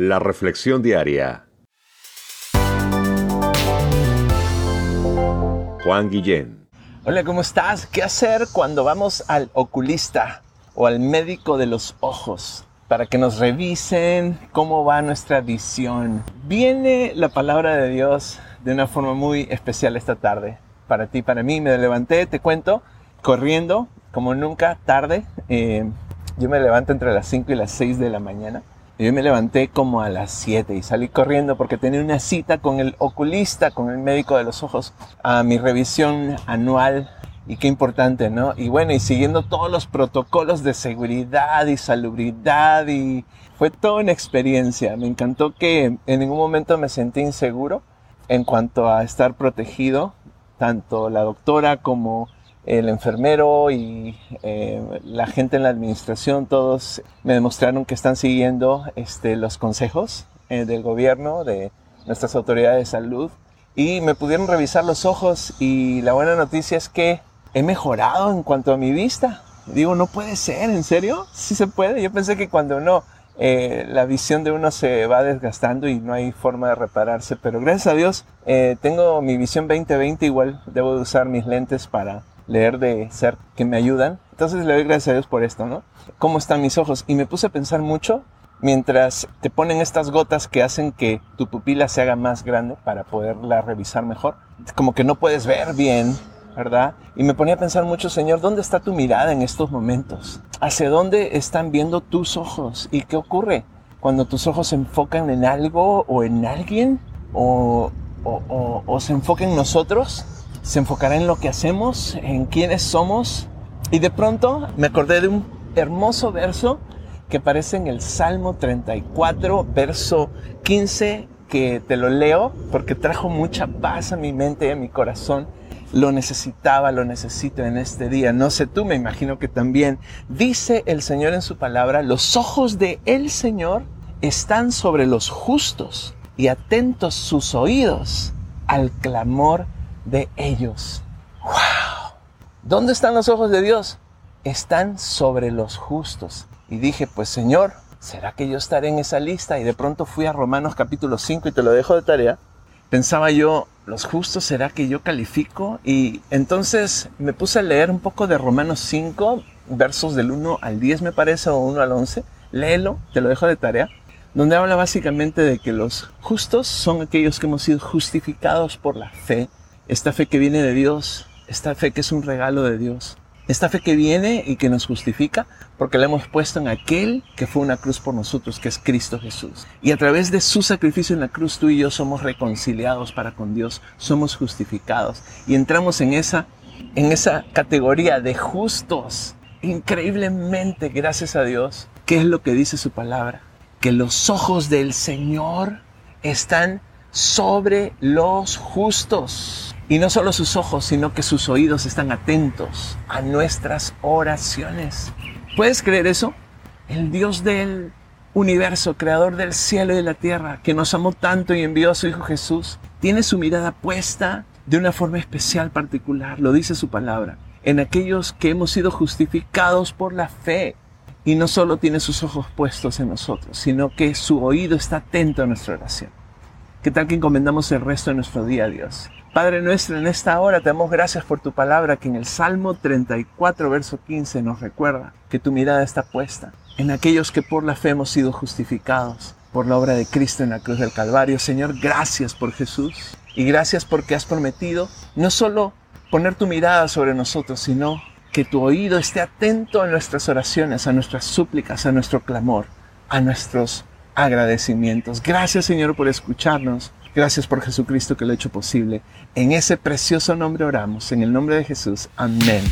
La Reflexión Diaria. Juan Guillén. Hola, ¿cómo estás? ¿Qué hacer cuando vamos al oculista o al médico de los ojos? Para que nos revisen cómo va nuestra visión. Viene la palabra de Dios de una forma muy especial esta tarde. Para ti, para mí, me levanté, te cuento, corriendo, como nunca, tarde. Eh, yo me levanto entre las 5 y las 6 de la mañana yo me levanté como a las 7 y salí corriendo porque tenía una cita con el oculista, con el médico de los ojos, a mi revisión anual. Y qué importante, ¿no? Y bueno, y siguiendo todos los protocolos de seguridad y salubridad y fue toda una experiencia. Me encantó que en ningún momento me sentí inseguro en cuanto a estar protegido, tanto la doctora como el enfermero y eh, la gente en la administración, todos me demostraron que están siguiendo este, los consejos eh, del gobierno, de nuestras autoridades de salud, y me pudieron revisar los ojos y la buena noticia es que he mejorado en cuanto a mi vista. Digo, no puede ser, ¿en serio? Sí se puede. Yo pensé que cuando uno, eh, la visión de uno se va desgastando y no hay forma de repararse, pero gracias a Dios tengo mi visión 2020, igual debo de usar mis lentes para leer de ser que me ayudan. Entonces le doy gracias a Dios por esto, ¿no? ¿Cómo están mis ojos? Y me puse a pensar mucho mientras te ponen estas gotas que hacen que tu pupila se haga más grande para poderla revisar mejor. Como que no puedes ver bien, ¿verdad? Y me ponía a pensar mucho, Señor, ¿dónde está tu mirada en estos momentos? ¿Hacia dónde están viendo tus ojos? ¿Y qué ocurre cuando tus ojos se enfocan en algo o en alguien? ¿O, o, o se enfocan en nosotros? Se enfocará en lo que hacemos, en quiénes somos. Y de pronto me acordé de un hermoso verso que aparece en el Salmo 34, verso 15, que te lo leo porque trajo mucha paz a mi mente y a mi corazón. Lo necesitaba, lo necesito en este día. No sé tú, me imagino que también. Dice el Señor en su palabra, los ojos de el Señor están sobre los justos y atentos sus oídos al clamor de ellos. ¡Wow! ¿Dónde están los ojos de Dios? Están sobre los justos. Y dije, pues Señor, ¿será que yo estaré en esa lista? Y de pronto fui a Romanos capítulo 5 y te lo dejo de tarea. Pensaba yo, ¿los justos será que yo califico? Y entonces me puse a leer un poco de Romanos 5, versos del 1 al 10 me parece, o 1 al 11. Léelo, te lo dejo de tarea donde habla básicamente de que los justos son aquellos que hemos sido justificados por la fe esta fe que viene de Dios, esta fe que es un regalo de Dios, esta fe que viene y que nos justifica porque la hemos puesto en aquel que fue una cruz por nosotros, que es Cristo Jesús. Y a través de su sacrificio en la cruz tú y yo somos reconciliados para con Dios, somos justificados y entramos en esa en esa categoría de justos. Increíblemente, gracias a Dios, ¿qué es lo que dice su palabra? Que los ojos del Señor están sobre los justos. Y no solo sus ojos, sino que sus oídos están atentos a nuestras oraciones. ¿Puedes creer eso? El Dios del universo, creador del cielo y de la tierra, que nos amó tanto y envió a su Hijo Jesús, tiene su mirada puesta de una forma especial, particular, lo dice su palabra, en aquellos que hemos sido justificados por la fe. Y no solo tiene sus ojos puestos en nosotros, sino que su oído está atento a nuestra oración. ¿Qué tal que encomendamos el resto de nuestro día a Dios? Padre nuestro, en esta hora te damos gracias por tu palabra que en el Salmo 34, verso 15 nos recuerda que tu mirada está puesta en aquellos que por la fe hemos sido justificados por la obra de Cristo en la cruz del Calvario. Señor, gracias por Jesús y gracias porque has prometido no solo poner tu mirada sobre nosotros, sino que tu oído esté atento a nuestras oraciones, a nuestras súplicas, a nuestro clamor, a nuestros agradecimientos. Gracias Señor por escucharnos. Gracias por Jesucristo que lo ha hecho posible. En ese precioso nombre oramos, en el nombre de Jesús. Amén.